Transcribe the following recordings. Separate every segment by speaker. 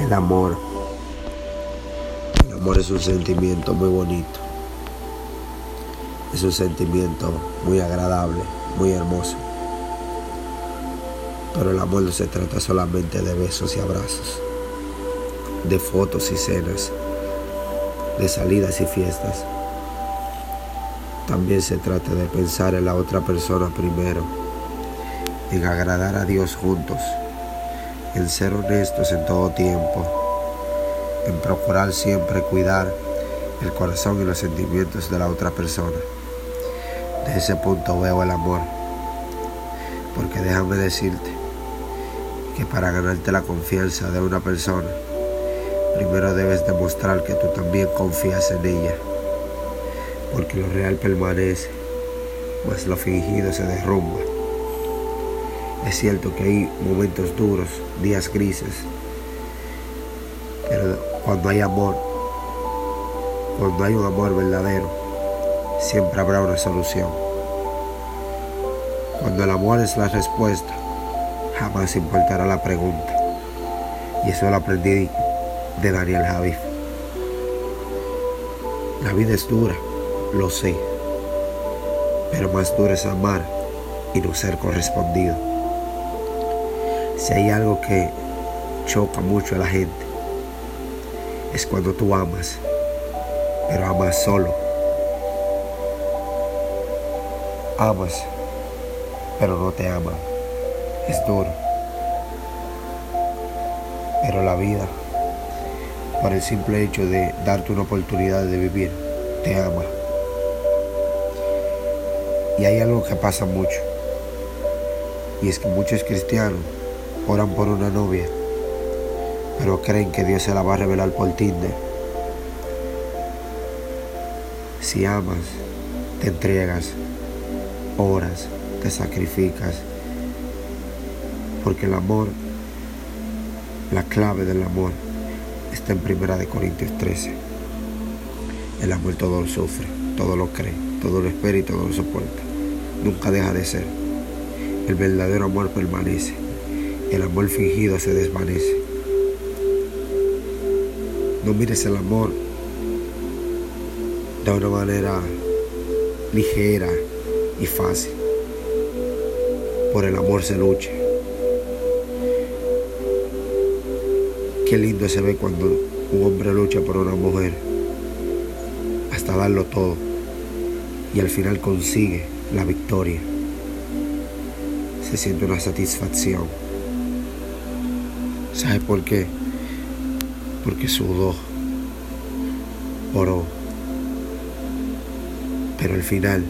Speaker 1: El amor. El amor es un sentimiento muy bonito. Es un sentimiento muy agradable, muy hermoso. Pero el amor no se trata solamente de besos y abrazos, de fotos y cenas, de salidas y fiestas. También se trata de pensar en la otra persona primero, en agradar a Dios juntos en ser honestos en todo tiempo, en procurar siempre cuidar el corazón y los sentimientos de la otra persona. De ese punto veo el amor, porque déjame decirte que para ganarte la confianza de una persona, primero debes demostrar que tú también confías en ella, porque lo real permanece, pues lo fingido se derrumba. Es cierto que hay momentos duros, días grises, pero cuando hay amor, cuando hay un amor verdadero, siempre habrá una solución. Cuando el amor es la respuesta, jamás importará la pregunta. Y eso lo aprendí de Daniel Javif. La vida es dura, lo sé, pero más dura es amar y no ser correspondido. Si hay algo que choca mucho a la gente, es cuando tú amas, pero amas solo. Amas, pero no te aman. Es duro. Pero la vida, por el simple hecho de darte una oportunidad de vivir, te ama. Y hay algo que pasa mucho. Y es que muchos cristianos oran por una novia, pero creen que Dios se la va a revelar por Tinder. Si amas, te entregas, oras, te sacrificas, porque el amor, la clave del amor, está en Primera de Corintios 13. El amor todo lo sufre, todo lo cree, todo lo espera y todo lo soporta. Nunca deja de ser. El verdadero amor permanece el amor fingido se desvanece. No mires el amor de una manera ligera y fácil. Por el amor se lucha. Qué lindo se ve cuando un hombre lucha por una mujer hasta darlo todo y al final consigue la victoria. Se siente una satisfacción. ¿Sabe por qué? Porque sudó, oró. Pero al final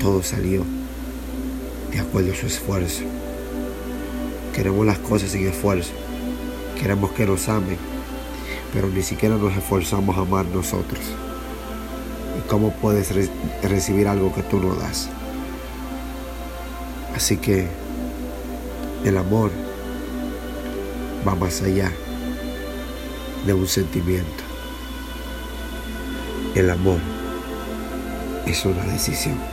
Speaker 1: todo salió de acuerdo a su esfuerzo. Queremos las cosas sin esfuerzo. Queremos que nos amen, pero ni siquiera nos esforzamos a amar nosotros. ¿Y cómo puedes recibir algo que tú no das? Así que el amor va más allá de un sentimiento. El amor es una decisión.